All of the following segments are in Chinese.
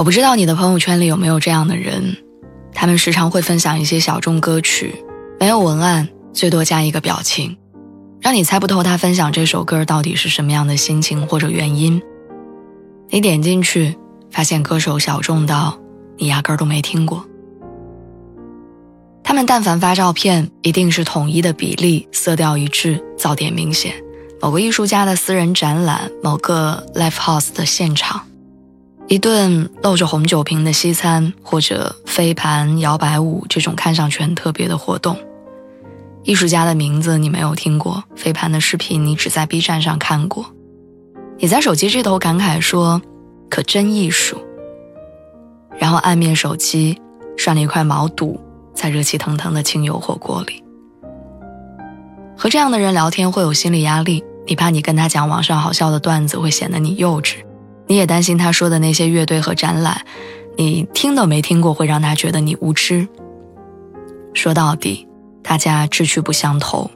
我不知道你的朋友圈里有没有这样的人，他们时常会分享一些小众歌曲，没有文案，最多加一个表情，让你猜不透他分享这首歌到底是什么样的心情或者原因。你点进去，发现歌手小众到你压根儿都没听过。他们但凡发照片，一定是统一的比例，色调一致，噪点明显，某个艺术家的私人展览，某个 live house 的现场。一顿露着红酒瓶的西餐，或者飞盘、摇摆舞这种看上去很特别的活动。艺术家的名字你没有听过，飞盘的视频你只在 B 站上看过。你在手机这头感慨说：“可真艺术。”然后按灭手机，涮了一块毛肚在热气腾腾的清油火锅里。和这样的人聊天会有心理压力，你怕你跟他讲网上好笑的段子会显得你幼稚。你也担心他说的那些乐队和展览，你听都没听过，会让他觉得你无知。说到底，大家志趣不相投。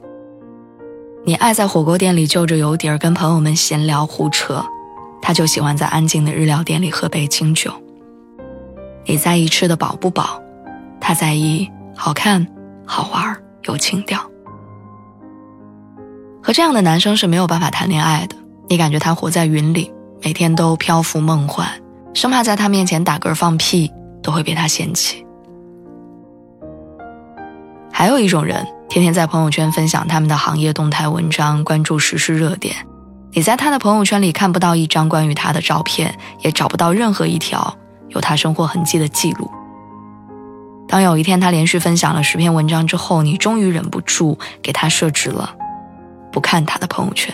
你爱在火锅店里就着油碟儿跟朋友们闲聊胡扯，他就喜欢在安静的日料店里喝杯清酒。你在意吃的饱不饱，他在意好看、好玩、有情调。和这样的男生是没有办法谈恋爱的，你感觉他活在云里。每天都漂浮梦幻，生怕在他面前打嗝放屁都会被他嫌弃。还有一种人，天天在朋友圈分享他们的行业动态文章，关注时事热点。你在他的朋友圈里看不到一张关于他的照片，也找不到任何一条有他生活痕迹的记录。当有一天他连续分享了十篇文章之后，你终于忍不住给他设置了不看他的朋友圈。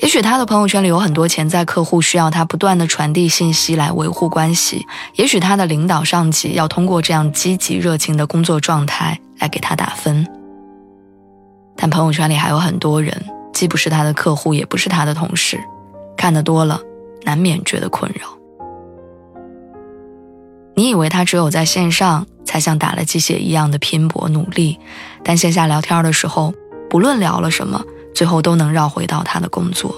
也许他的朋友圈里有很多潜在客户，需要他不断的传递信息来维护关系。也许他的领导上级要通过这样积极热情的工作状态来给他打分。但朋友圈里还有很多人，既不是他的客户，也不是他的同事，看得多了，难免觉得困扰。你以为他只有在线上才像打了鸡血一样的拼搏努力，但线下聊天的时候，不论聊了什么。最后都能绕回到他的工作，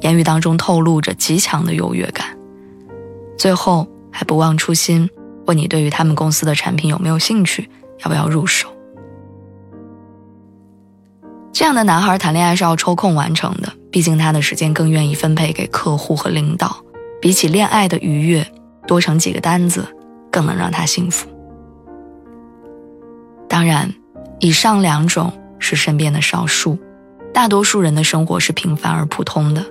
言语当中透露着极强的优越感。最后还不忘初心，问你对于他们公司的产品有没有兴趣，要不要入手。这样的男孩谈恋爱是要抽空完成的，毕竟他的时间更愿意分配给客户和领导。比起恋爱的愉悦，多成几个单子更能让他幸福。当然，以上两种是身边的少数。大多数人的生活是平凡而普通的。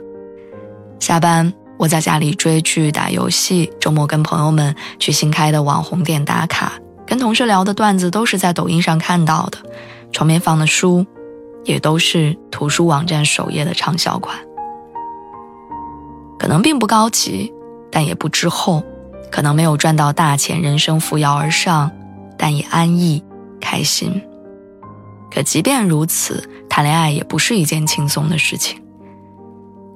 下班，我在家里追剧、打游戏；周末跟朋友们去新开的网红店打卡，跟同事聊的段子都是在抖音上看到的。床边放的书，也都是图书网站首页的畅销款。可能并不高级，但也不滞后；可能没有赚到大钱，人生扶摇而上，但也安逸、开心。可即便如此。谈恋爱也不是一件轻松的事情。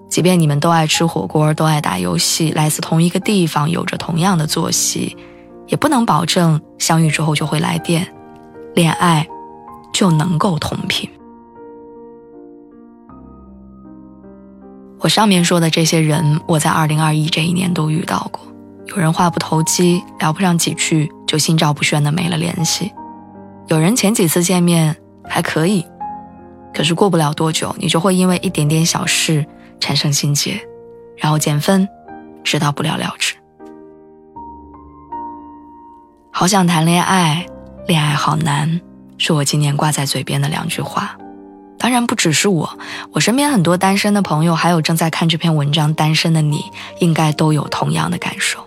即便你们都爱吃火锅，都爱打游戏，来自同一个地方，有着同样的作息，也不能保证相遇之后就会来电，恋爱就能够同频。我上面说的这些人，我在二零二一这一年都遇到过。有人话不投机，聊不上几句就心照不宣的没了联系；有人前几次见面还可以。可是过不了多久，你就会因为一点点小事产生心结，然后减分，直到不了了之。好想谈恋爱，恋爱好难，是我今年挂在嘴边的两句话。当然不只是我，我身边很多单身的朋友，还有正在看这篇文章单身的你，应该都有同样的感受。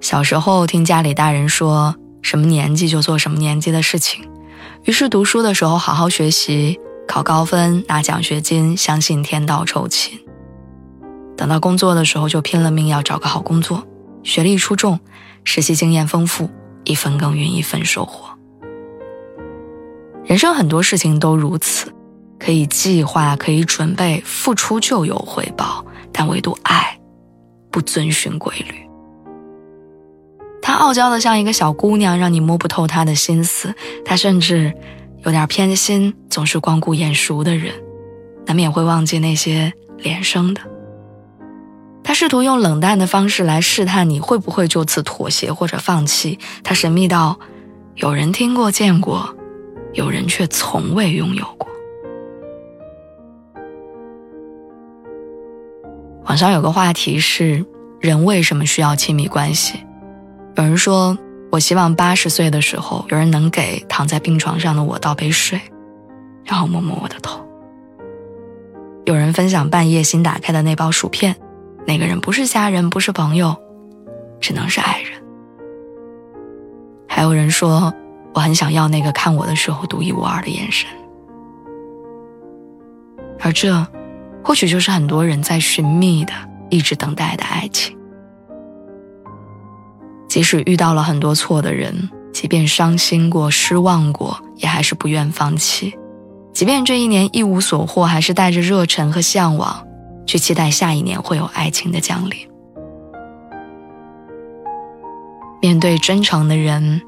小时候听家里大人说。什么年纪就做什么年纪的事情。于是读书的时候好好学习，考高分拿奖学金，相信天道酬勤。等到工作的时候就拼了命要找个好工作，学历出众，实习经验丰富，一分耕耘一分收获。人生很多事情都如此，可以计划，可以准备，付出就有回报，但唯独爱，不遵循规律。傲娇的像一个小姑娘，让你摸不透他的心思。他甚至有点偏心，总是光顾眼熟的人，难免会忘记那些连生的。他试图用冷淡的方式来试探你会不会就此妥协或者放弃。他神秘到，有人听过见过，有人却从未拥有过。网上有个话题是：人为什么需要亲密关系？有人说：“我希望八十岁的时候，有人能给躺在病床上的我倒杯水，然后摸摸我的头。”有人分享半夜新打开的那包薯片，那个人不是家人，不是朋友，只能是爱人。还有人说：“我很想要那个看我的时候独一无二的眼神。”而这，或许就是很多人在寻觅的、一直等待的爱情。即使遇到了很多错的人，即便伤心过、失望过，也还是不愿放弃。即便这一年一无所获，还是带着热忱和向往，去期待下一年会有爱情的降临。面对真诚的人，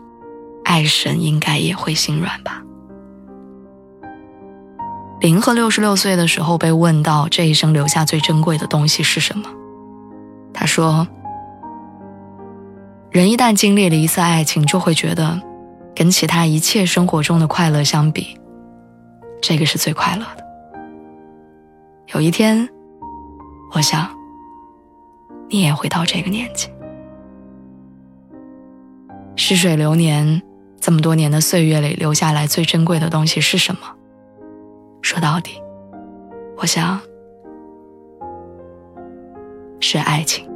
爱神应该也会心软吧。林和六十六岁的时候被问到这一生留下最珍贵的东西是什么，他说。人一旦经历了一次爱情，就会觉得，跟其他一切生活中的快乐相比，这个是最快乐的。有一天，我想，你也会到这个年纪。逝水流年，这么多年的岁月里留下来最珍贵的东西是什么？说到底，我想，是爱情。